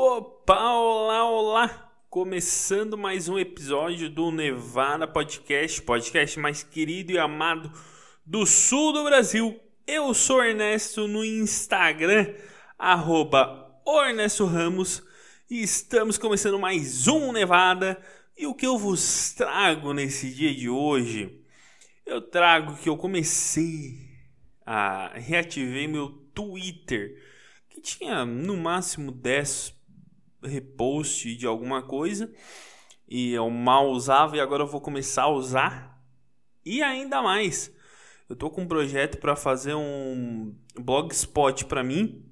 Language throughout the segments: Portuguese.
Opa, olá, olá! Começando mais um episódio do Nevada Podcast, podcast mais querido e amado do sul do Brasil. Eu sou Ernesto no Instagram, arroba Ernesto Ramos, e estamos começando mais um Nevada. E o que eu vos trago nesse dia de hoje? Eu trago que eu comecei a reativei meu Twitter, que tinha no máximo 10 repost de alguma coisa e eu mal usava e agora eu vou começar a usar e ainda mais. Eu tô com um projeto para fazer um blogspot para mim,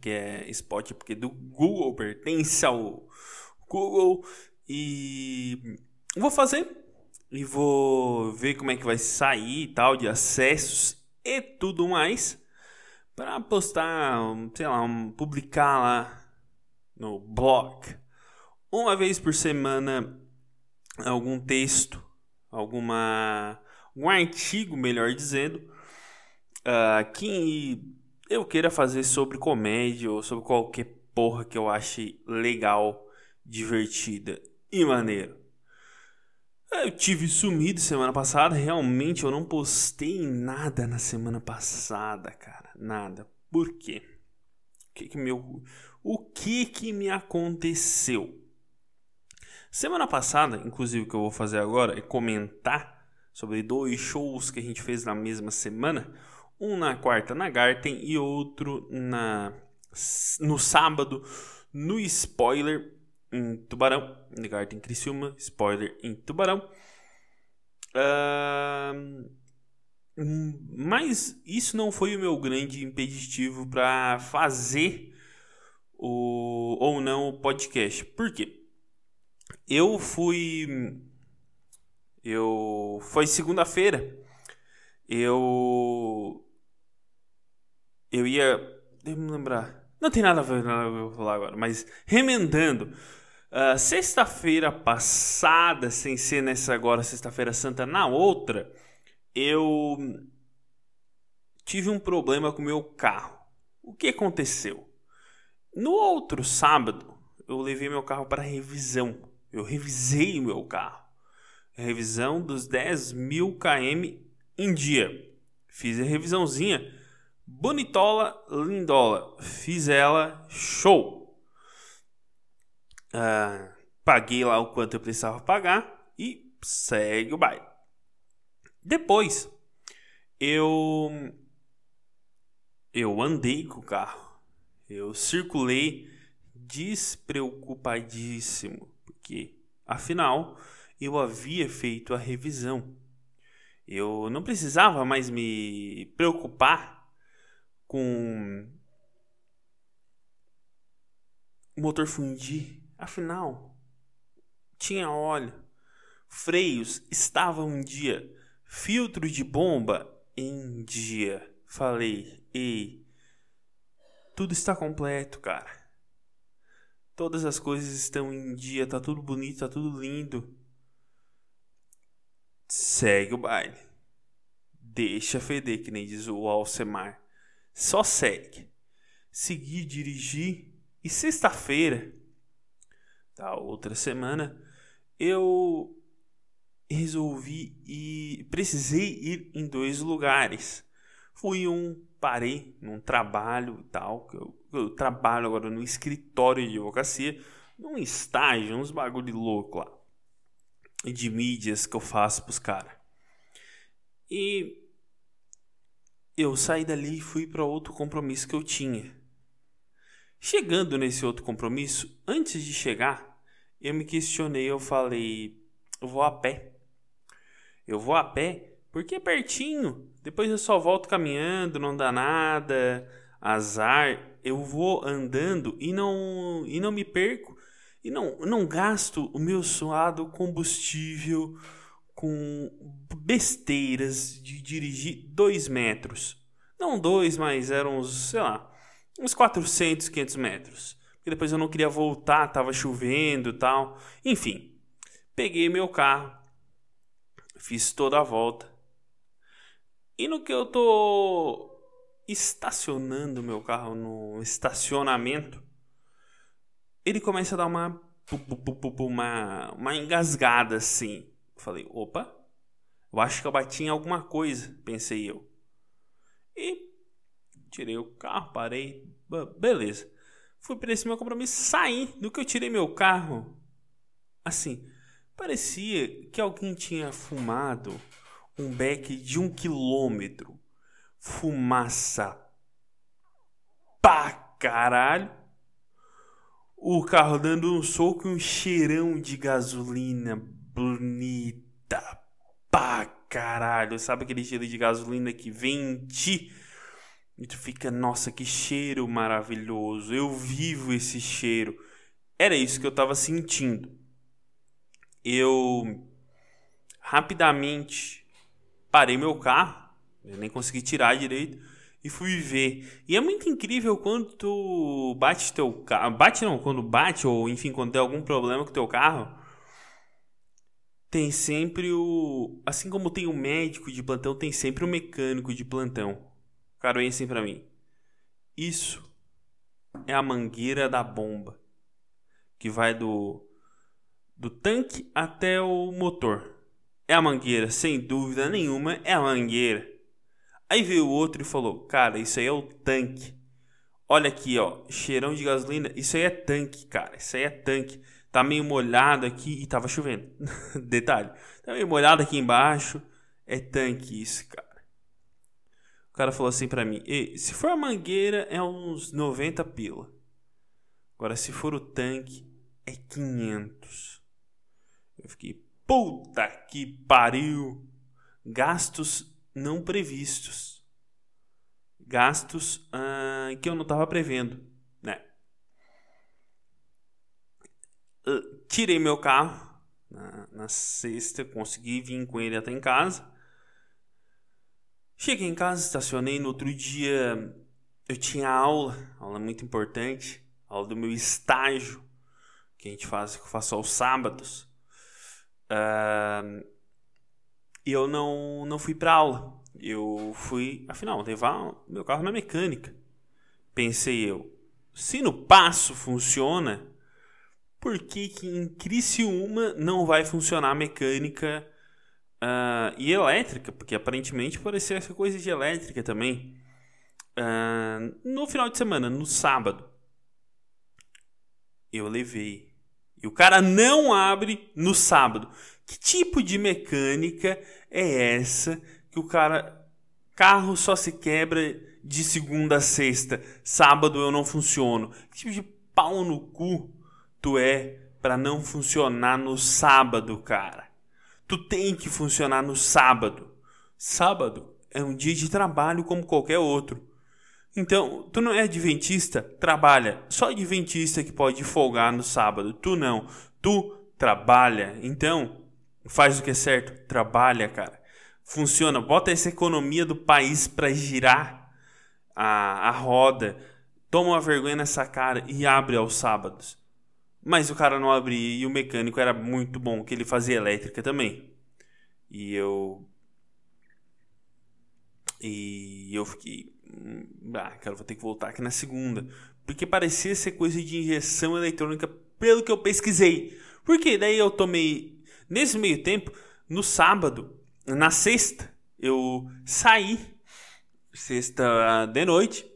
que é spot porque do Google pertence ao Google e vou fazer e vou ver como é que vai sair e tal de acessos e tudo mais para postar, sei lá, publicar lá no blog uma vez por semana algum texto, alguma um artigo, melhor dizendo, uh, que eu queira fazer sobre comédia ou sobre qualquer porra que eu ache legal, divertida e maneiro. Eu tive sumido semana passada, realmente eu não postei nada na semana passada, cara, nada. Por quê? O que que meu o que que me aconteceu? Semana passada, inclusive o que eu vou fazer agora é comentar sobre dois shows que a gente fez na mesma semana, um na quarta na Garten e outro na no sábado no Spoiler em Tubarão, na Garten Criciúma, Spoiler em Tubarão. Uh, mas isso não foi o meu grande impeditivo para fazer o ou não o podcast. Por quê? Eu fui eu foi segunda-feira. Eu eu ia, deixa me lembrar. Não tem nada a ver com o que eu vou falar agora, mas remendando. Uh, sexta-feira passada, sem ser nessa agora sexta-feira santa, na outra, eu tive um problema com o meu carro. O que aconteceu? No outro sábado, eu levei meu carro para revisão. Eu revisei meu carro. Revisão dos 10 mil km em dia. Fiz a revisãozinha. Bonitola, lindola. Fiz ela show. Ah, paguei lá o quanto eu precisava pagar e segue o baile. Depois, eu eu andei com o carro eu circulei despreocupadíssimo, porque afinal eu havia feito a revisão. Eu não precisava mais me preocupar com o motor fundir. Afinal, tinha óleo, freios estavam em dia, filtro de bomba em dia. Falei, ei, tudo está completo, cara. Todas as coisas estão em dia, tá tudo bonito, tá tudo lindo. Segue o baile. Deixa feder, que nem diz o Alcemar. Só segue. Seguir, dirigir. E sexta-feira, da outra semana, eu resolvi e precisei ir em dois lugares. Fui um parei num trabalho e tal, eu, eu, trabalho agora no escritório de advocacia, num estágio, uns bagulho louco lá. De mídias que eu faço pros caras. E eu saí dali e fui para outro compromisso que eu tinha. Chegando nesse outro compromisso, antes de chegar, eu me questionei, eu falei, eu vou a pé. Eu vou a pé porque é pertinho. Depois eu só volto caminhando, não dá nada. Azar. Eu vou andando e não e não me perco e não não gasto o meu suado combustível com besteiras de dirigir dois metros. Não dois, mas eram uns, sei lá, uns 400, 500 metros. Porque depois eu não queria voltar, tava chovendo e tal. Enfim, peguei meu carro, fiz toda a volta e no que eu tô estacionando meu carro no estacionamento, ele começa a dar uma uma, uma engasgada assim. Falei, opa, eu acho que eu bati em alguma coisa, pensei eu. E tirei o carro, parei, beleza. Fui para esse meu compromisso, saí. Do que eu tirei meu carro, assim, parecia que alguém tinha fumado um beck de um quilômetro. Fumaça pra caralho. O carro dando um soco e um cheirão de gasolina bonita pra caralho. Sabe aquele cheiro de gasolina que vem em ti? E tu fica, nossa, que cheiro maravilhoso. Eu vivo esse cheiro. Era isso que eu tava sentindo. Eu rapidamente parei meu carro, nem consegui tirar direito e fui ver. E é muito incrível quando tu bate teu carro, bate não, quando bate ou enfim, quando tem algum problema com teu carro, tem sempre o, assim como tem o médico de plantão, tem sempre o mecânico de plantão. Cara vem assim para mim. Isso é a mangueira da bomba que vai do do tanque até o motor. É a mangueira, sem dúvida nenhuma, é a mangueira. Aí veio o outro e falou: Cara, isso aí é o tanque. Olha aqui, ó, cheirão de gasolina. Isso aí é tanque, cara. Isso aí é tanque. Tá meio molhado aqui e tava chovendo. Detalhe. Tá meio molhado aqui embaixo. É tanque isso, cara. O cara falou assim pra mim: se for a mangueira, é uns 90 pila. Agora, se for o tanque, é 500. Eu fiquei, Puta que pariu! Gastos não previstos. Gastos uh, que eu não estava prevendo, né? Uh, tirei meu carro na, na sexta, consegui vir com ele até em casa. Cheguei em casa, estacionei. No outro dia eu tinha aula, aula muito importante, aula do meu estágio, que a gente faz, que eu faço aos sábados. Uh, eu não, não fui para aula. Eu fui, afinal, levar meu carro na mecânica. Pensei eu, se no passo funciona, por que, que em Criciúma não vai funcionar a mecânica uh, e elétrica? Porque aparentemente parecia essa coisa de elétrica também. Uh, no final de semana, no sábado, eu levei e o cara não abre no sábado. Que tipo de mecânica é essa que o cara. Carro só se quebra de segunda a sexta, sábado eu não funciono. Que tipo de pau no cu tu é para não funcionar no sábado, cara? Tu tem que funcionar no sábado. Sábado é um dia de trabalho como qualquer outro. Então, tu não é adventista? Trabalha. Só adventista que pode folgar no sábado. Tu não. Tu trabalha. Então, faz o que é certo. Trabalha, cara. Funciona. Bota essa economia do país para girar a, a roda. Toma uma vergonha nessa cara e abre aos sábados. Mas o cara não abria e o mecânico era muito bom, que ele fazia elétrica também. E eu. E eu fiquei ah, cara, vou ter que voltar aqui na segunda. Porque parecia ser coisa de injeção eletrônica, pelo que eu pesquisei. Porque daí eu tomei. Nesse meio tempo, no sábado, na sexta, eu saí. Sexta de noite.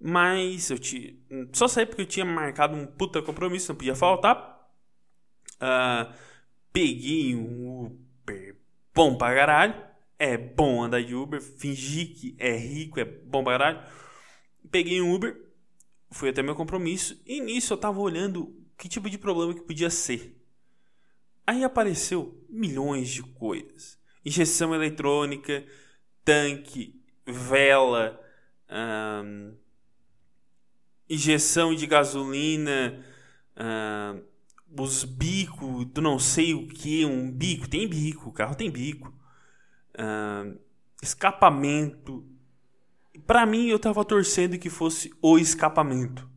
Mas eu tinha. Só saí porque eu tinha marcado um puta compromisso, não podia faltar. Uh, peguei um Uber bom pra caralho é bom andar de Uber, fingir que é rico, é bom pra caralho. Peguei um Uber, fui até meu compromisso, e nisso eu tava olhando que tipo de problema que podia ser. Aí apareceu milhões de coisas. Injeção eletrônica, tanque, vela, hum, injeção de gasolina, hum, os bicos do não sei o que, um bico, tem bico, o carro tem bico uh, escapamento. Para mim, eu tava torcendo que fosse o escapamento.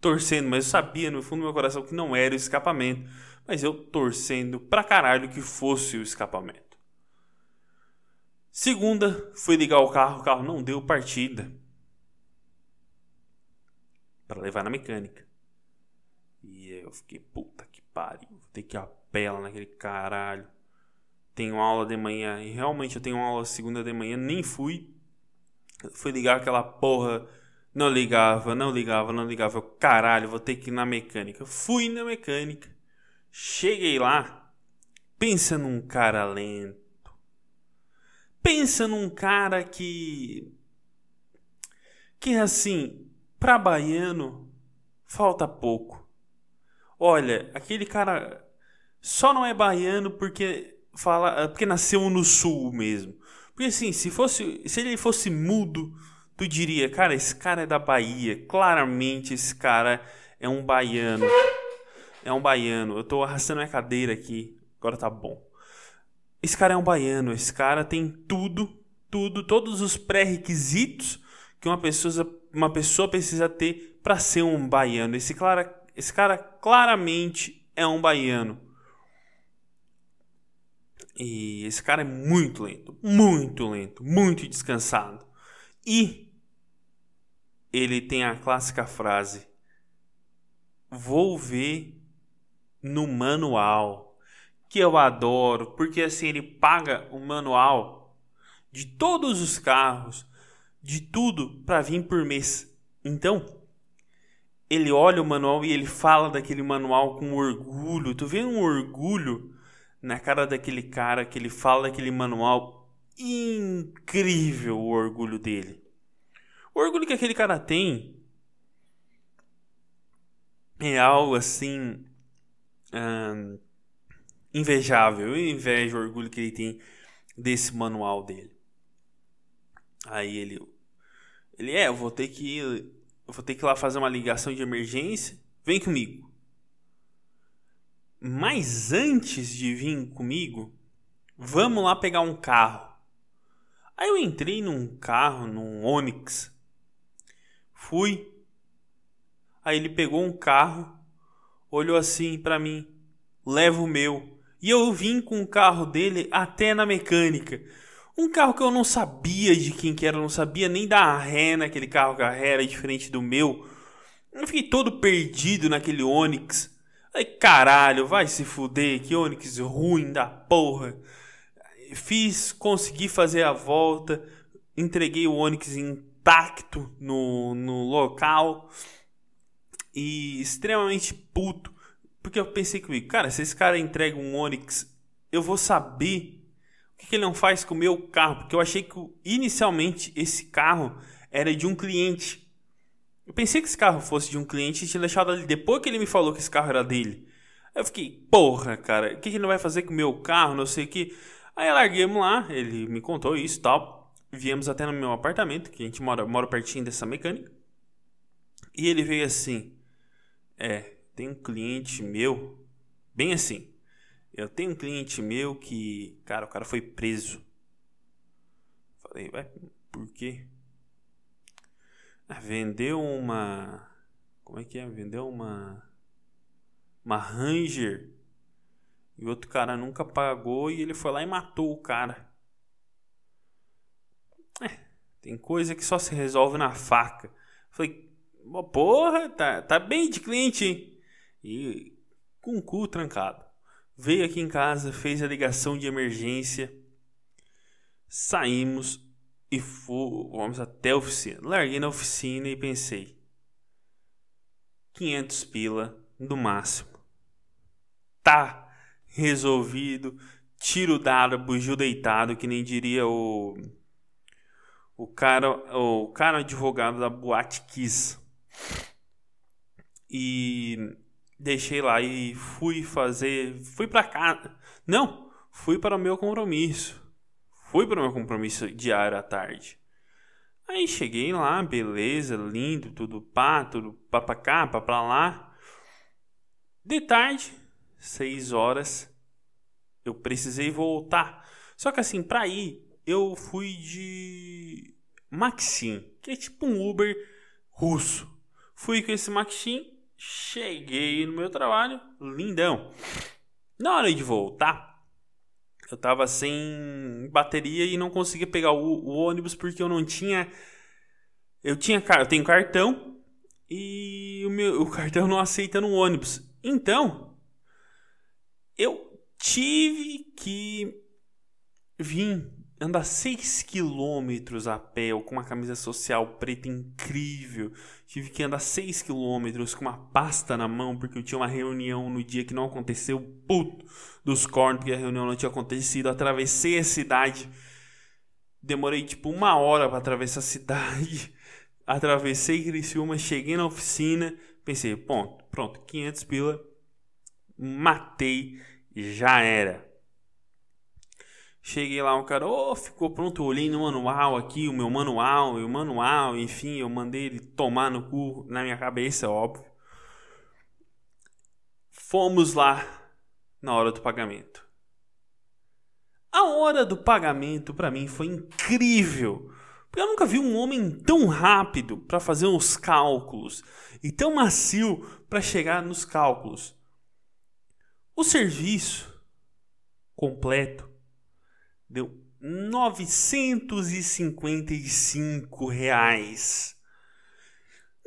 Torcendo, mas eu sabia no fundo do meu coração que não era o escapamento. Mas eu torcendo pra caralho que fosse o escapamento. Segunda, fui ligar o carro, o carro não deu partida. para levar na mecânica. E eu fiquei, puta que pariu, vou ter que ir a pela naquele caralho. Tenho aula de manhã, e realmente eu tenho aula segunda de manhã, nem fui. Fui ligar aquela porra, não ligava, não ligava, não ligava. Eu, caralho, vou ter que ir na mecânica. Fui na mecânica, cheguei lá, pensa num cara lento. Pensa num cara que. Que assim, pra baiano, falta pouco. Olha, aquele cara só não é baiano porque fala, porque nasceu no sul mesmo. Porque assim, se fosse, se ele fosse mudo, tu diria, cara, esse cara é da Bahia. Claramente esse cara é um baiano. É um baiano. Eu tô arrastando minha cadeira aqui. Agora tá bom. Esse cara é um baiano. Esse cara tem tudo, tudo, todos os pré-requisitos que uma pessoa, uma pessoa precisa ter para ser um baiano. Esse cara, esse cara claramente é um baiano. E esse cara é muito lento, muito lento, muito descansado. E ele tem a clássica frase: Vou ver no manual, que eu adoro, porque assim ele paga o manual de todos os carros, de tudo para vir por mês. Então, ele olha o manual e ele fala daquele manual com orgulho. Tu vê um orgulho na cara daquele cara que ele fala daquele manual incrível o orgulho dele. O orgulho que aquele cara tem é algo assim hum, invejável. Eu invejo o orgulho que ele tem desse manual dele. Aí ele ele é, eu vou ter que eu vou ter que ir lá fazer uma ligação de emergência. Vem comigo. Mas antes de vir comigo, vamos lá pegar um carro. Aí eu entrei num carro, num Onix. Fui. Aí ele pegou um carro, olhou assim para mim, leva o meu. E eu vim com o carro dele até na mecânica. Um carro que eu não sabia de quem que era, não sabia nem da ré naquele carro, que a ré era diferente do meu. Eu fiquei todo perdido naquele Onix. Aí, caralho, vai se fuder, que Onix ruim da porra. Fiz, consegui fazer a volta, entreguei o Onix intacto no, no local e extremamente puto. Porque eu pensei comigo, cara, se esse cara entrega um Onix, eu vou saber o que, que ele não faz com o meu carro. Porque eu achei que inicialmente esse carro era de um cliente. Eu pensei que esse carro fosse de um cliente e tinha deixado ali depois que ele me falou que esse carro era dele. Aí eu fiquei, porra, cara, o que, que ele vai fazer com o meu carro, não sei o que. Aí larguemos lá, ele me contou isso e tal. Viemos até no meu apartamento, que a gente mora, mora pertinho dessa mecânica. E ele veio assim: É, tem um cliente meu, bem assim. Eu tenho um cliente meu que, cara, o cara foi preso. Falei, ué, por quê? Vendeu uma. Como é que é? Vendeu uma. Uma Ranger. E outro cara nunca pagou e ele foi lá e matou o cara. É, tem coisa que só se resolve na faca. Falei, porra, tá, tá bem de cliente, hein? E com o cu trancado. Veio aqui em casa, fez a ligação de emergência. Saímos, e fomos até a oficina. Larguei na oficina e pensei: 500 pila no máximo. Tá resolvido. Tiro dado, bugio deitado, que nem diria o o cara, o cara advogado da Boate Kiss. E deixei lá e fui fazer, fui para cá. Não, fui para o meu compromisso. Fui para o meu compromisso diário à tarde. Aí cheguei lá, beleza, lindo, tudo pá, tudo pá pra cá, pá pra lá. De tarde, seis horas, eu precisei voltar. Só que assim, pra ir, eu fui de Maxim, que é tipo um Uber russo. Fui com esse Maxim, cheguei no meu trabalho, lindão. Na hora de voltar, eu tava sem bateria e não conseguia pegar o, o ônibus porque eu não tinha. Eu tinha eu tenho cartão e o meu o cartão não aceita no ônibus. Então, eu tive que vir andar 6 quilômetros a pé ou com uma camisa social preta incrível. Tive que andar 6 quilômetros com uma pasta na mão porque eu tinha uma reunião no dia que não aconteceu. Puto dos cornos porque a reunião não tinha acontecido. Atravessei a cidade. Demorei tipo uma hora para atravessar a cidade. Atravessei Criciúma, cheguei na oficina. Pensei, ponto, pronto, 500 pila. Matei, já era Cheguei lá, o cara, oh, ficou pronto, olhei no manual aqui, o meu manual, o manual, enfim, eu mandei ele tomar no cu na minha cabeça, óbvio. Fomos lá na hora do pagamento. A hora do pagamento para mim foi incrível. Porque eu nunca vi um homem tão rápido para fazer os cálculos e tão macio para chegar nos cálculos. O serviço completo deu 955 reais.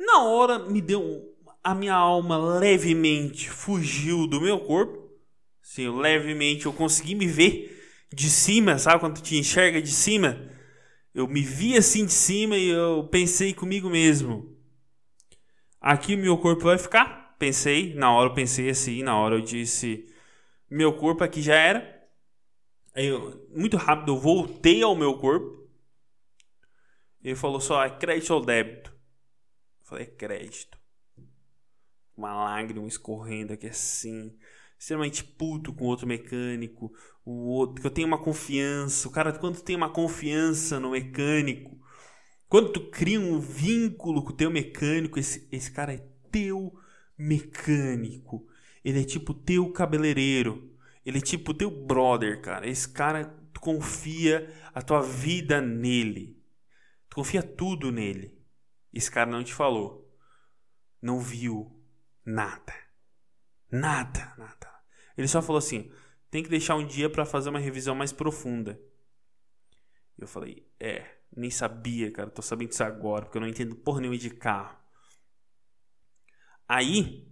Na hora me deu a minha alma levemente fugiu do meu corpo. Sim, levemente eu consegui me ver de cima, sabe quando te enxerga de cima? Eu me vi assim de cima e eu pensei comigo mesmo. Aqui meu corpo vai ficar? Pensei, na hora eu pensei assim, na hora eu disse, meu corpo aqui já era. Aí eu, muito rápido, eu voltei ao meu corpo. Ele falou só, é crédito ou débito? Eu falei, é crédito. Uma lágrima escorrendo aqui assim. Extremamente puto com outro mecânico. O outro, que eu tenho uma confiança. O cara, quando tem uma confiança no mecânico, quando tu cria um vínculo com o teu mecânico, esse, esse cara é teu mecânico. Ele é tipo teu cabeleireiro. Ele é tipo teu brother, cara. Esse cara, tu confia a tua vida nele. Tu confia tudo nele. Esse cara não te falou. Não viu nada. Nada, nada. Ele só falou assim: tem que deixar um dia para fazer uma revisão mais profunda. Eu falei: é, nem sabia, cara. Tô sabendo disso agora, porque eu não entendo porra nenhuma de carro. Aí,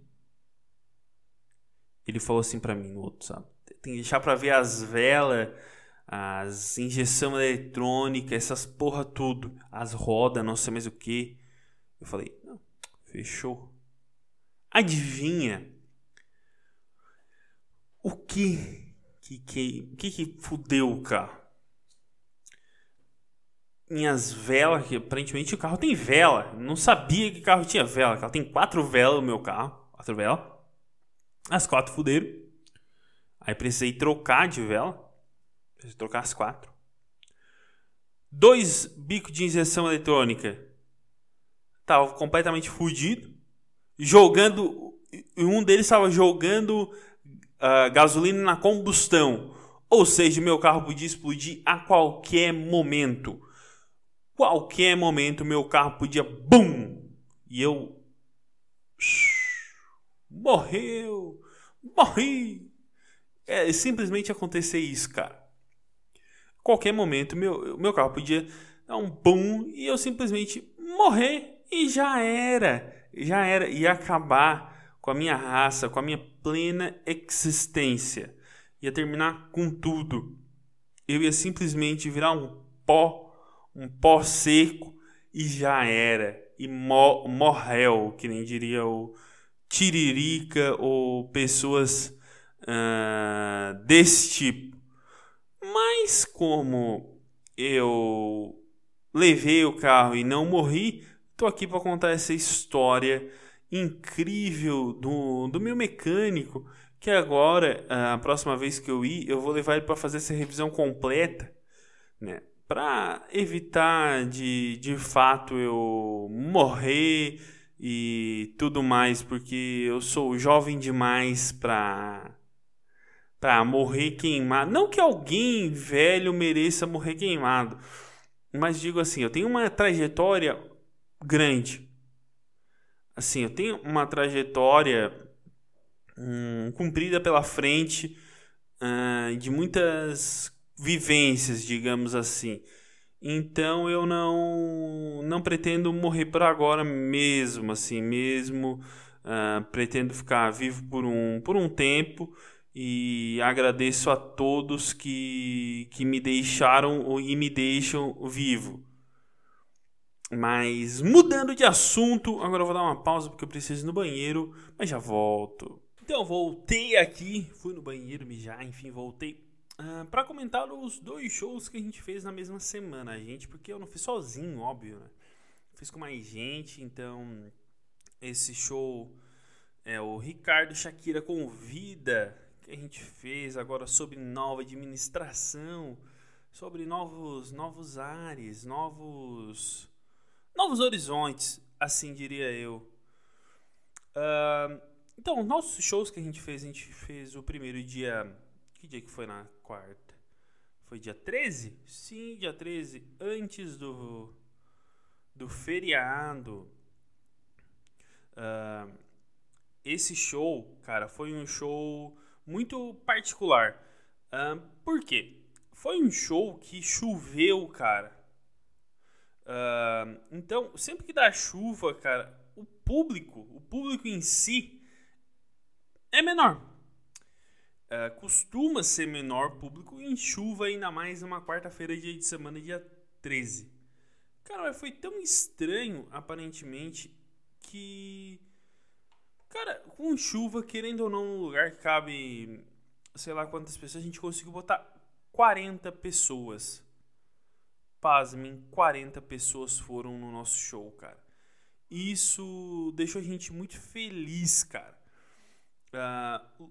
ele falou assim para mim no outro, sabe? Tem que deixar para ver as velas, as injeção eletrônica, essas porra tudo, as rodas, não sei mais o que. Eu falei, não, fechou. Adivinha o que que que que, que fudeu o carro? Minhas velas, que aparentemente o carro tem vela. Não sabia que carro tinha vela. Carro tem quatro velas no meu carro, quatro velas. As quatro fuderam. Aí precisei trocar de vela. Precisei trocar as quatro. Dois bicos de injeção eletrônica. Tava completamente fudido. Jogando. Um deles estava jogando uh, gasolina na combustão. Ou seja, meu carro podia explodir a qualquer momento. Qualquer momento meu carro podia. BUM! E eu. Morreu! Morri! É simplesmente acontecer isso, cara. Qualquer momento, meu, meu carro podia dar um boom e eu simplesmente morrer e já era. Já era. Ia acabar com a minha raça, com a minha plena existência. Ia terminar com tudo. Eu ia simplesmente virar um pó, um pó seco e já era. E mo morreu, que nem diria o Tiririca ou pessoas uh, desse tipo. Mas como eu levei o carro e não morri, estou aqui para contar essa história incrível do, do meu mecânico. Que agora, a próxima vez que eu ir, eu vou levar ele para fazer essa revisão completa, né? Para evitar de, de fato eu morrer e tudo mais, porque eu sou jovem demais para para morrer queimado. Não que alguém velho mereça morrer queimado, mas digo assim, eu tenho uma trajetória grande. Assim, eu tenho uma trajetória hum, cumprida pela frente uh, de muitas vivências, digamos assim. Então eu não não pretendo morrer por agora mesmo, assim, mesmo uh, pretendo ficar vivo por um por um tempo e agradeço a todos que, que me deixaram e me deixam vivo. Mas mudando de assunto, agora eu vou dar uma pausa porque eu preciso ir no banheiro, mas já volto. Então voltei aqui, fui no banheiro mijar, enfim, voltei uh, ah, para comentar os dois shows que a gente fez na mesma semana, gente, porque eu não fiz sozinho, óbvio, né? Fiz com mais gente, então esse show é o Ricardo Shakira convida que a gente fez agora sobre nova administração, sobre novos novos ares, novos novos horizontes, assim diria eu. Uh, então, nossos shows que a gente fez, a gente fez o primeiro dia. Que dia que foi na quarta? Foi dia 13? Sim, dia 13, antes do, do feriado. Uh, esse show, cara, foi um show muito particular. Uh, por quê? Foi um show que choveu, cara. Uh, então, sempre que dá chuva, cara, o público, o público em si é menor. Uh, costuma ser menor público em chuva, ainda mais numa quarta-feira, dia de semana, dia 13. Cara, mas foi tão estranho, aparentemente, que. Cara, com chuva, querendo ou não, no lugar que cabe sei lá quantas pessoas, a gente conseguiu botar 40 pessoas. Pasmem, 40 pessoas foram no nosso show, cara. Isso deixou a gente muito feliz, cara. Uh,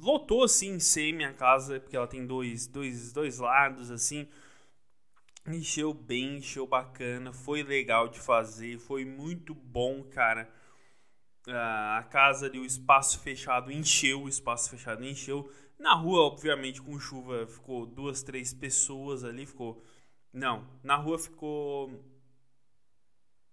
lotou assim semi a casa, porque ela tem dois, dois, dois lados assim. Encheu bem, encheu bacana, foi legal de fazer, foi muito bom, cara. Uh, a casa ali, o espaço fechado encheu, o espaço fechado encheu. Na rua, obviamente, com chuva, ficou duas, três pessoas ali, ficou. Não, na rua ficou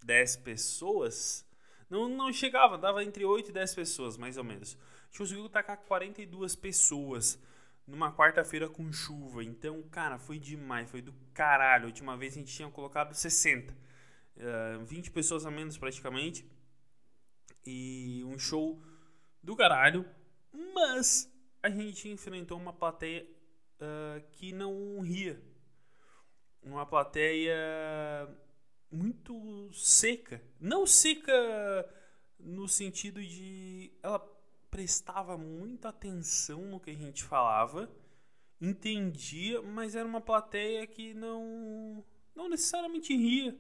10 pessoas. Não, não chegava, dava entre 8 e 10 pessoas, mais ou menos. A gente conseguiu tacar 42 pessoas numa quarta-feira com chuva. Então, cara, foi demais, foi do caralho. A última vez a gente tinha colocado 60. Uh, 20 pessoas a menos praticamente. E um show do caralho. Mas a gente enfrentou uma plateia uh, que não ria. Uma plateia muito seca. Não seca no sentido de ela prestava muita atenção no que a gente falava, entendia, mas era uma plateia que não não necessariamente ria.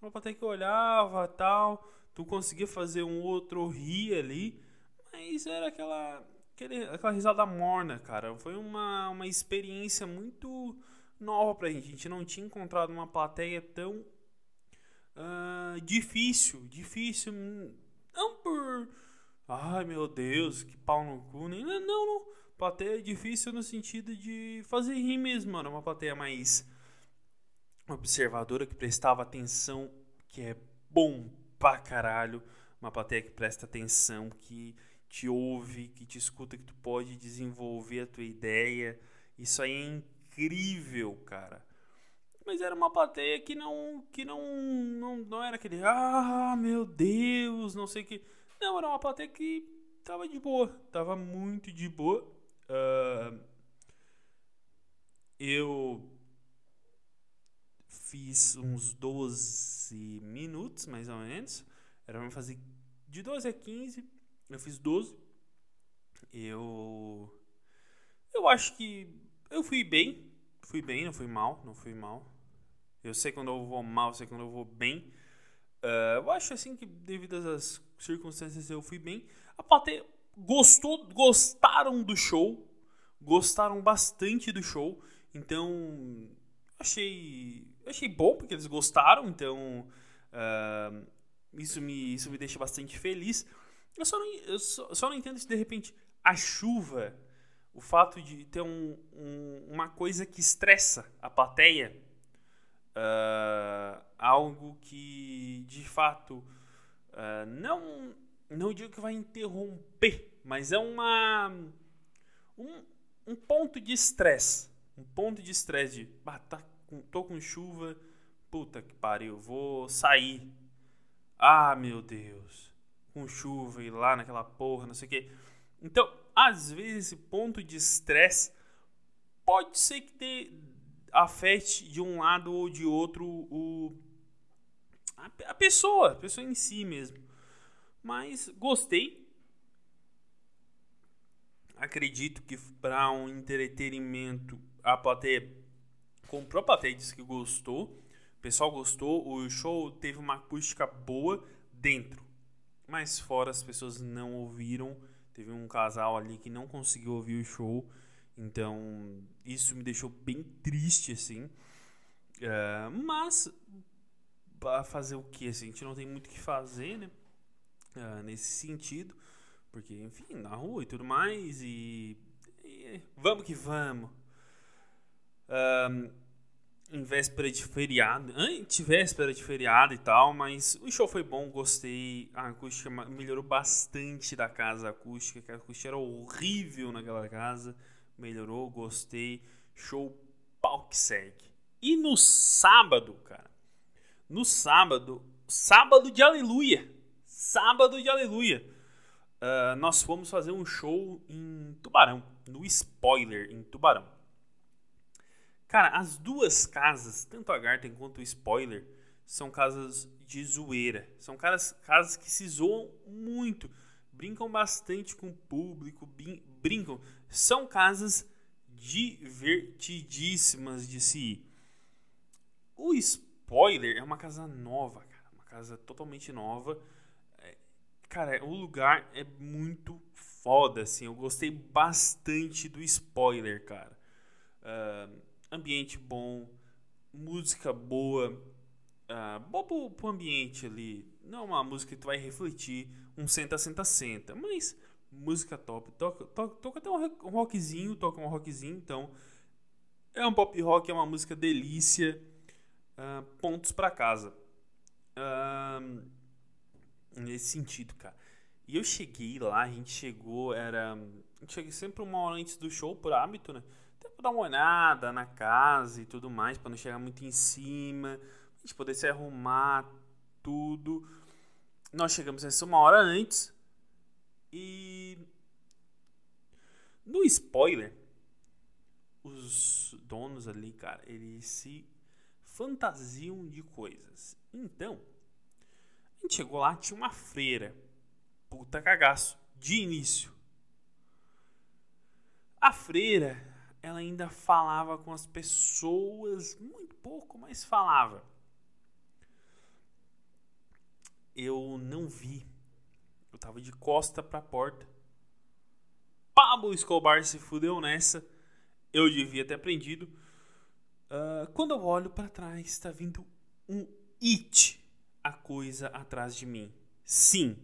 Uma plateia que olhava, tal, tu conseguia fazer um outro rir ali, mas era aquela aquele, aquela risada morna, cara. Foi uma, uma experiência muito nova pra gente. A gente não tinha encontrado uma plateia tão uh, difícil, difícil. Não por. Ai meu Deus, que pau no cu. Nem, não, não. Plateia difícil no sentido de fazer rir mesmo, mano. Uma plateia mais observadora que prestava atenção, que é bom pra caralho. Uma plateia que presta atenção, que te ouve, que te escuta, que tu pode desenvolver a tua ideia. Isso aí é incrível, cara. Mas era uma plateia que não que não não, não era aquele ah, meu Deus, não sei que. Não, era uma plateia que tava de boa, tava muito de boa. Uh, eu fiz uns 12 minutos, mais ou menos. Era pra fazer de 12 a 15. Eu fiz 12. Eu. Eu acho que eu fui bem. Fui bem, não fui mal, não fui mal. Eu sei quando eu vou mal, eu sei quando eu vou bem. Uh, eu acho assim que, devido às circunstâncias, eu fui bem. A plateia gostou, gostaram do show, gostaram bastante do show. Então, achei, achei bom porque eles gostaram. Então, uh, isso, me, isso me deixa bastante feliz. Eu só não, eu só, só não entendo se de repente a chuva, o fato de ter um, um, uma coisa que estressa a plateia uh, algo que de fato uh, não não digo que vai interromper, mas é uma um, um ponto de estresse, um ponto de estresse de bah, tá tô com chuva, puta que pariu, vou sair. Ah, meu Deus, com chuva e lá naquela porra, não sei o quê. Então, às vezes, esse ponto de estresse pode ser que te afete de um lado ou de outro o, a, a pessoa, a pessoa em si mesmo. Mas gostei. Acredito que para um entretenimento a plateia comprou a plateia disse que gostou. O pessoal gostou. O show teve uma acústica boa dentro. Mas fora as pessoas não ouviram. Teve um casal ali que não conseguiu ouvir o show. Então, isso me deixou bem triste, assim. Uh, mas, para fazer o que? Assim, a gente não tem muito o que fazer, né? Uh, nesse sentido. Porque, enfim, na rua e tudo mais. E, e vamos que vamos. Em véspera de feriado, véspera de feriado e tal, mas o show foi bom, gostei. A acústica melhorou bastante da casa acústica, que a acústica era horrível naquela casa melhorou, gostei. Show pau que segue. E no sábado, cara. No sábado, sábado de aleluia. Sábado de aleluia. Uh, nós fomos fazer um show em Tubarão, no Spoiler, em Tubarão. Cara, as duas casas, tanto a Garten quanto o Spoiler, são casas de zoeira. São casas, casas que se zoam muito brincam bastante com o público, brincam. São casas divertidíssimas de se ir. O spoiler é uma casa nova, cara. Uma casa totalmente nova. É, cara, o lugar é muito foda, assim. Eu gostei bastante do spoiler, cara. Uh, ambiente bom, música boa. Uh, bom pro, pro ambiente ali. Não é uma música que tu vai refletir um senta, senta, senta. Mas música top. Toca, toca, toca até um rockzinho, toca um rockzinho, então. É um pop rock, é uma música delícia. Uh, pontos para casa. Uh, nesse sentido, cara. E eu cheguei lá, a gente chegou, era. A gente chega sempre uma hora antes do show, por hábito, né? Dar uma olhada na casa e tudo mais, para não chegar muito em cima, a gente poder se arrumar, tudo. Nós chegamos essa uma hora antes e no spoiler os donos ali, cara, eles se fantasiam de coisas. Então, a gente chegou lá, tinha uma freira. Puta cagaço, de início. A freira, ela ainda falava com as pessoas, muito pouco, mas falava eu não vi. Eu tava de costa pra porta. Pablo Escobar se fudeu nessa. Eu devia ter aprendido. Uh, quando eu olho para trás, está vindo um it, a coisa atrás de mim. Sim,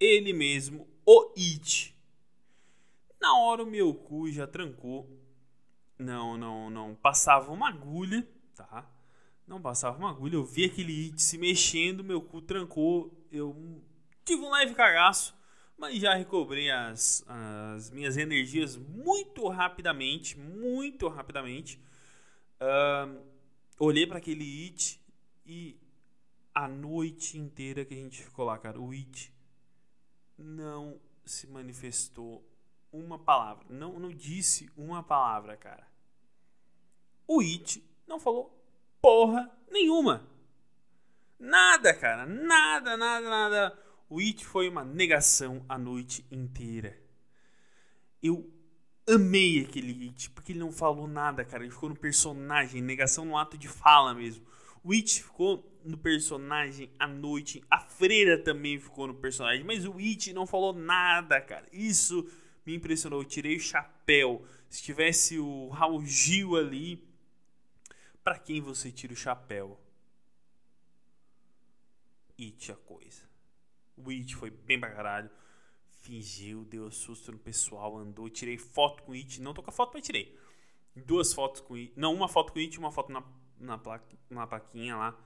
ele mesmo, o it. Na hora o meu cu já trancou. Não, não, não. Passava uma agulha, tá? Não passava uma agulha, eu vi aquele it se mexendo, meu cu trancou, eu tive um leve cagaço, mas já recobrei as, as minhas energias muito rapidamente, muito rapidamente. Uh, olhei para aquele it e a noite inteira que a gente ficou lá, cara, o it não se manifestou uma palavra, não, não disse uma palavra, cara. O it não falou porra nenhuma. Nada, cara. Nada, nada, nada. O It foi uma negação a noite inteira. Eu amei aquele It, porque ele não falou nada, cara. Ele ficou no personagem, negação no ato de fala mesmo. O It ficou no personagem a noite. A freira também ficou no personagem. Mas o It não falou nada, cara. Isso me impressionou. Eu tirei o chapéu. Se tivesse o Raul Gil ali, para quem você tira o chapéu? It a coisa. O It foi bem pra caralho. Fingiu, deu susto no pessoal, andou. Tirei foto com o It. Não tô com a foto, mas tirei. Duas fotos com o It. Não, uma foto com o It uma foto na, na, na plaquinha lá.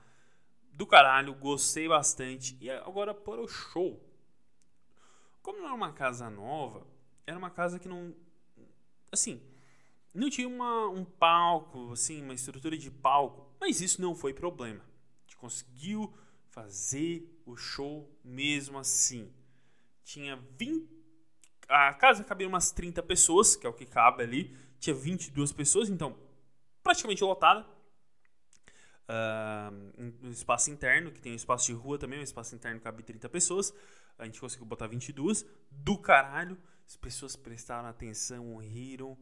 Do caralho, gostei bastante. E agora para o show. Como não era uma casa nova, era uma casa que não. Assim, não tinha uma, um palco, assim, uma estrutura de palco, mas isso não foi problema. A gente conseguiu fazer o show mesmo assim. Tinha 20. A casa cabia umas 30 pessoas, que é o que cabe ali. Tinha 22 pessoas, então praticamente lotada. Uh, um espaço interno, que tem um espaço de rua também, um espaço interno cabe 30 pessoas. A gente conseguiu botar 22. Do caralho. As pessoas prestaram atenção, riram.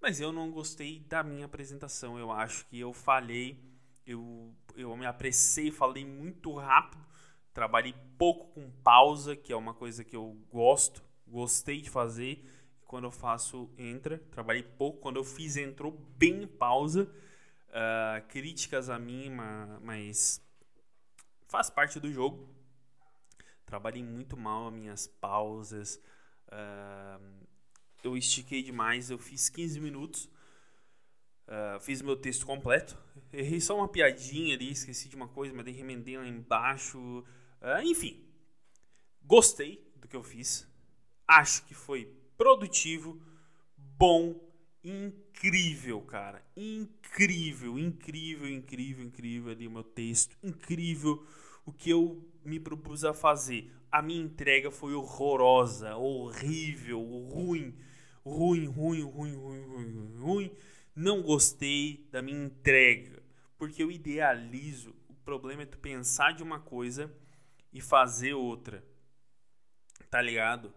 Mas eu não gostei da minha apresentação. Eu acho que eu falhei. Eu, eu me apressei, falei muito rápido. Trabalhei pouco com pausa, que é uma coisa que eu gosto. Gostei de fazer. Quando eu faço, entra. Trabalhei pouco. Quando eu fiz, entrou bem pausa. Uh, críticas a mim, mas faz parte do jogo. Trabalhei muito mal as minhas pausas. Uh, eu estiquei demais, eu fiz 15 minutos. Uh, fiz meu texto completo. Errei só uma piadinha ali, esqueci de uma coisa, mas dei remendei lá embaixo. Uh, enfim, gostei do que eu fiz. Acho que foi produtivo, bom, incrível, cara. Incrível, incrível, incrível, incrível ali o meu texto. Incrível o que eu me propus a fazer. A minha entrega foi horrorosa, horrível, ruim, ruim, ruim, ruim, ruim, ruim, ruim. Não gostei da minha entrega, porque eu idealizo. O problema é tu pensar de uma coisa e fazer outra. Tá ligado?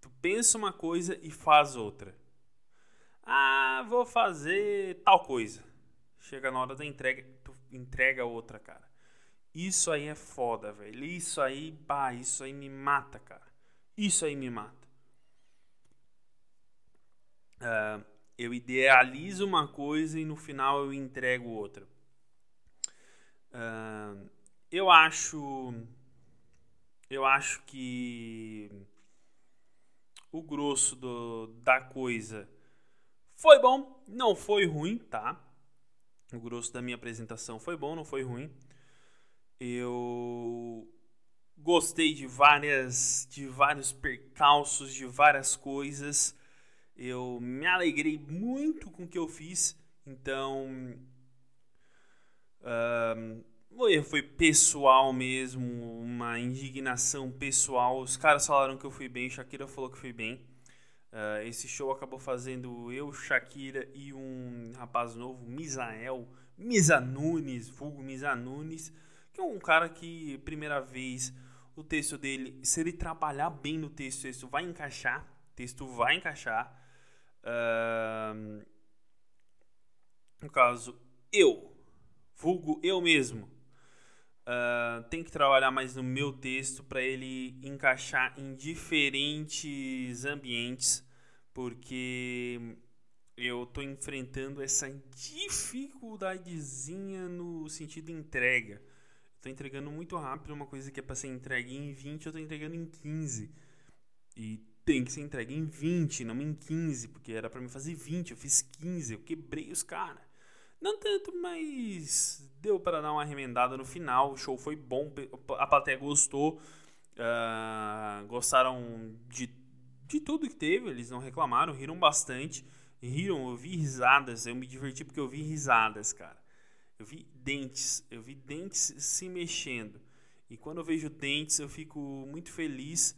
Tu pensa uma coisa e faz outra. Ah, vou fazer tal coisa. Chega na hora da entrega, tu entrega outra, cara. Isso aí é foda, velho. Isso aí, pá, isso aí me mata, cara. Isso aí me mata. Uh, eu idealizo uma coisa e no final eu entrego outra. Uh, eu acho. Eu acho que o grosso do, da coisa foi bom, não foi ruim, tá? O grosso da minha apresentação foi bom, não foi ruim. Eu gostei de várias de vários percalços, de várias coisas. Eu me alegrei muito com o que eu fiz. Então, um, o erro foi pessoal mesmo, uma indignação pessoal. Os caras falaram que eu fui bem, Shakira falou que fui bem. Uh, esse show acabou fazendo eu, Shakira e um rapaz novo, Misael, Misa Nunes, vulgo Misa Nunes que é um cara que, primeira vez, o texto dele, se ele trabalhar bem no texto, o texto vai encaixar. Texto vai encaixar. Uh, no caso, eu, vulgo eu mesmo, uh, tem que trabalhar mais no meu texto para ele encaixar em diferentes ambientes, porque eu tô enfrentando essa dificuldadezinha no sentido entrega tô entregando muito rápido uma coisa que é para ser entregue em 20, eu tô entregando em 15. E tem que ser entregue em 20, não em 15, porque era para mim fazer 20, eu fiz 15, eu quebrei os caras. Não tanto, mas deu para dar uma remendada no final. O show foi bom, a plateia gostou. Uh, gostaram de, de tudo que teve, eles não reclamaram, riram bastante. Riram, eu vi risadas, eu me diverti porque eu vi risadas, cara. Eu vi dentes, eu vi dentes se mexendo. E quando eu vejo dentes, eu fico muito feliz.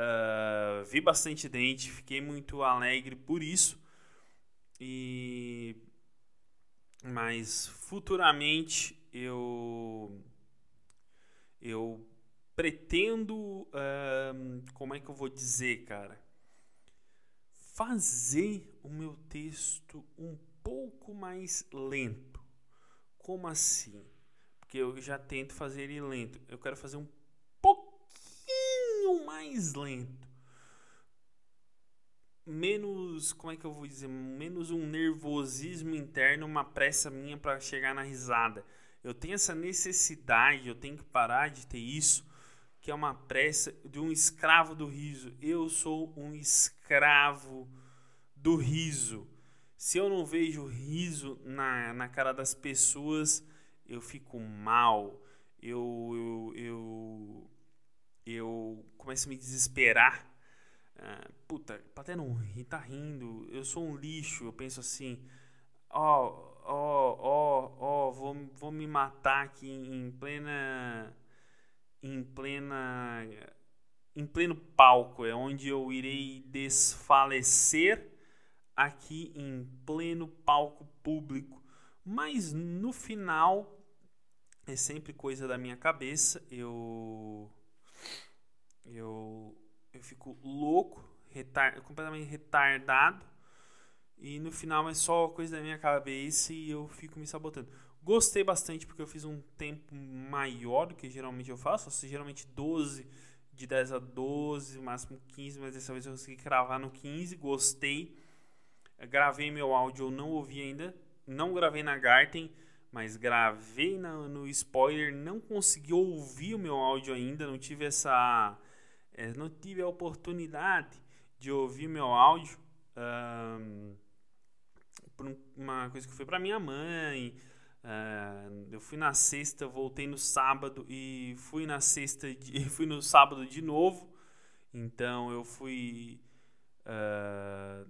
Uh, vi bastante dente, fiquei muito alegre por isso. E mas futuramente eu eu pretendo uh, como é que eu vou dizer, cara, fazer o meu texto um pouco mais lento como assim? Porque eu já tento fazer ele lento. Eu quero fazer um pouquinho mais lento. Menos, como é que eu vou dizer? Menos um nervosismo interno, uma pressa minha para chegar na risada. Eu tenho essa necessidade, eu tenho que parar de ter isso, que é uma pressa de um escravo do riso. Eu sou um escravo do riso. Se eu não vejo riso na, na cara das pessoas, eu fico mal. Eu, eu, eu, eu começo a me desesperar. Uh, puta, plateia não ri, tá rindo, eu sou um lixo, eu penso assim, ó, ó, ó, ó, vou, vou me matar aqui em plena em plena em pleno palco, é onde eu irei desfalecer aqui em pleno palco público. Mas no final é sempre coisa da minha cabeça. Eu eu eu fico louco, retar, completamente retardado. E no final é só coisa da minha cabeça e eu fico me sabotando. Gostei bastante porque eu fiz um tempo maior do que geralmente eu faço. Ou geralmente 12, de 10 a 12, máximo 15, mas dessa vez eu consegui cravar no 15. Gostei. Eu gravei meu áudio, eu não ouvi ainda. Não gravei na Garten, mas gravei na, no spoiler. Não consegui ouvir o meu áudio ainda. Não tive essa. É, não tive a oportunidade de ouvir meu áudio. Um, por uma coisa que foi para minha mãe. Uh, eu fui na sexta, voltei no sábado e fui na sexta, e fui no sábado de novo. Então eu fui uh,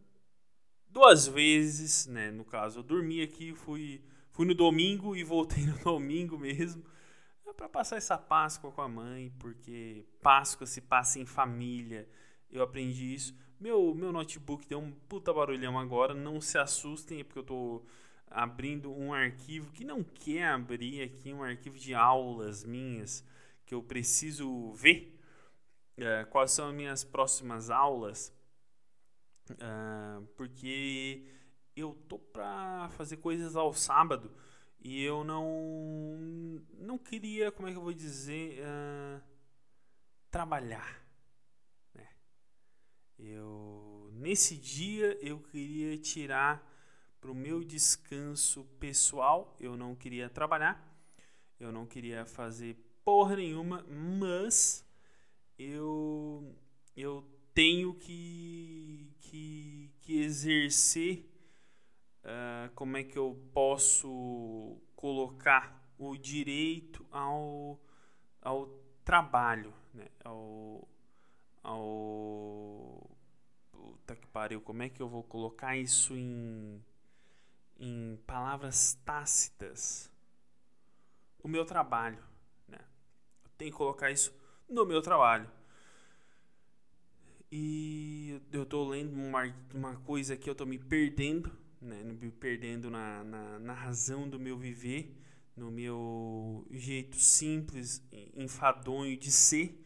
duas vezes, né? No caso, eu dormi aqui, fui, fui no domingo e voltei no domingo mesmo para passar essa Páscoa com a mãe, porque Páscoa se passa em família. Eu aprendi isso. Meu, meu notebook deu um puta barulhão agora. Não se assustem, é porque eu tô abrindo um arquivo que não quer abrir aqui, um arquivo de aulas minhas que eu preciso ver é, quais são as minhas próximas aulas, é, porque eu tô para fazer coisas ao sábado e eu não não queria, como é que eu vou dizer, é, trabalhar eu nesse dia eu queria tirar para o meu descanso pessoal. Eu não queria trabalhar, eu não queria fazer porra nenhuma, mas eu eu tenho que que, que exercer como é que eu posso colocar o direito ao, ao trabalho, né? ao, ao puta que pariu, como é que eu vou colocar isso em em palavras tácitas? O meu trabalho, né? Eu tenho que colocar isso no meu trabalho. E eu tô lendo uma, uma coisa que eu tô me perdendo, né? Me perdendo na, na, na razão do meu viver, no meu jeito simples, enfadonho de ser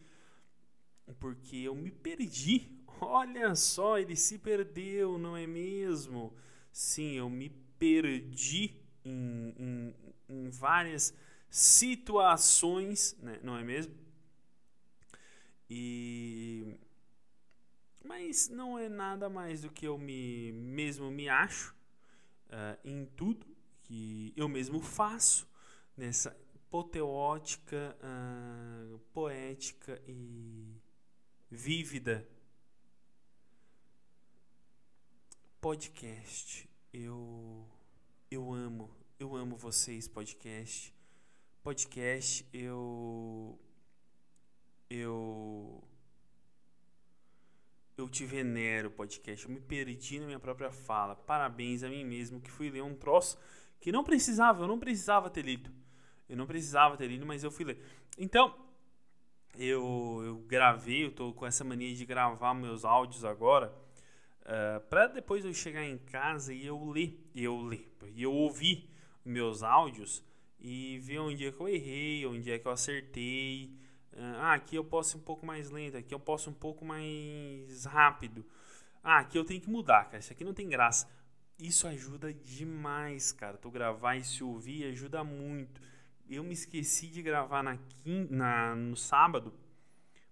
porque eu me perdi. Olha só, ele se perdeu, não é mesmo? Sim, eu me perdi em, em, em várias situações, né? não é mesmo? E mas não é nada mais do que eu me mesmo me acho uh, em tudo que eu mesmo faço nessa apoteótica, uh, poética e vívida. Podcast. Eu eu amo, eu amo vocês podcast. Podcast, eu eu eu te venero podcast. Eu me perdi na minha própria fala. Parabéns a mim mesmo que fui ler um troço que não precisava, eu não precisava ter lido. Eu não precisava ter lido, mas eu fui ler. Então, eu, eu gravei, eu tô com essa mania de gravar meus áudios agora, uh, eh, para depois eu chegar em casa e eu ler, e eu ler, e eu ouvir meus áudios e ver onde é que eu errei, onde é que eu acertei. Ah, aqui eu posso ir um pouco mais lento, aqui eu posso um pouco mais rápido. Ah, aqui eu tenho que mudar, cara. Isso aqui não tem graça. Isso ajuda demais, cara. Tu gravar e se ouvir ajuda muito eu me esqueci de gravar na, quinta, na no sábado,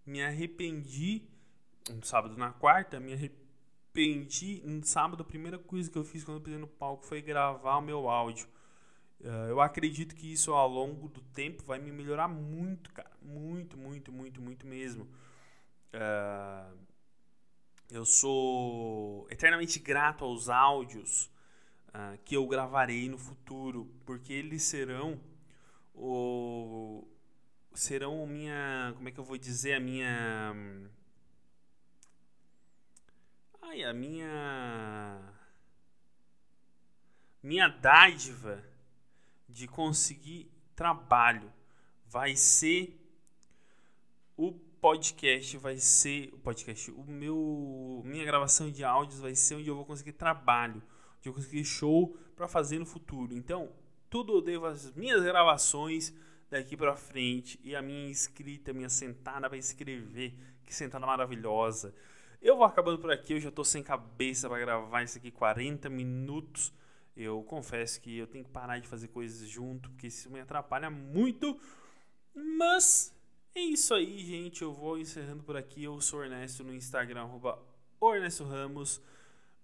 me arrependi, no sábado na quarta, me arrependi, no sábado a primeira coisa que eu fiz quando eu pisei no palco foi gravar o meu áudio. Uh, eu acredito que isso ao longo do tempo vai me melhorar muito, cara, muito, muito, muito, muito mesmo. Uh, eu sou eternamente grato aos áudios uh, que eu gravarei no futuro, porque eles serão o serão minha, como é que eu vou dizer, a minha Ai, a minha minha dádiva de conseguir trabalho vai ser o podcast vai ser o podcast, o meu minha gravação de áudios vai ser onde eu vou conseguir trabalho, onde eu conseguir show para fazer no futuro. Então, tudo eu devo às minhas gravações daqui para frente e a minha escrita, a minha sentada para escrever, que sentada maravilhosa. Eu vou acabando por aqui, eu já tô sem cabeça para gravar isso aqui 40 minutos. Eu confesso que eu tenho que parar de fazer coisas junto, porque isso me atrapalha muito. Mas é isso aí, gente. Eu vou encerrando por aqui. Eu sou Ernesto no Instagram, arroba Ernesto Ramos.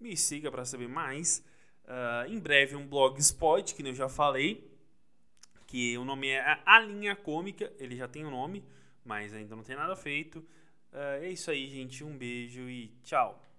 Me siga para saber mais. Uh, em breve um blogspot, que eu já falei que o nome é A Linha Cômica, ele já tem o um nome, mas ainda não tem nada feito. Uh, é isso aí, gente. Um beijo e tchau.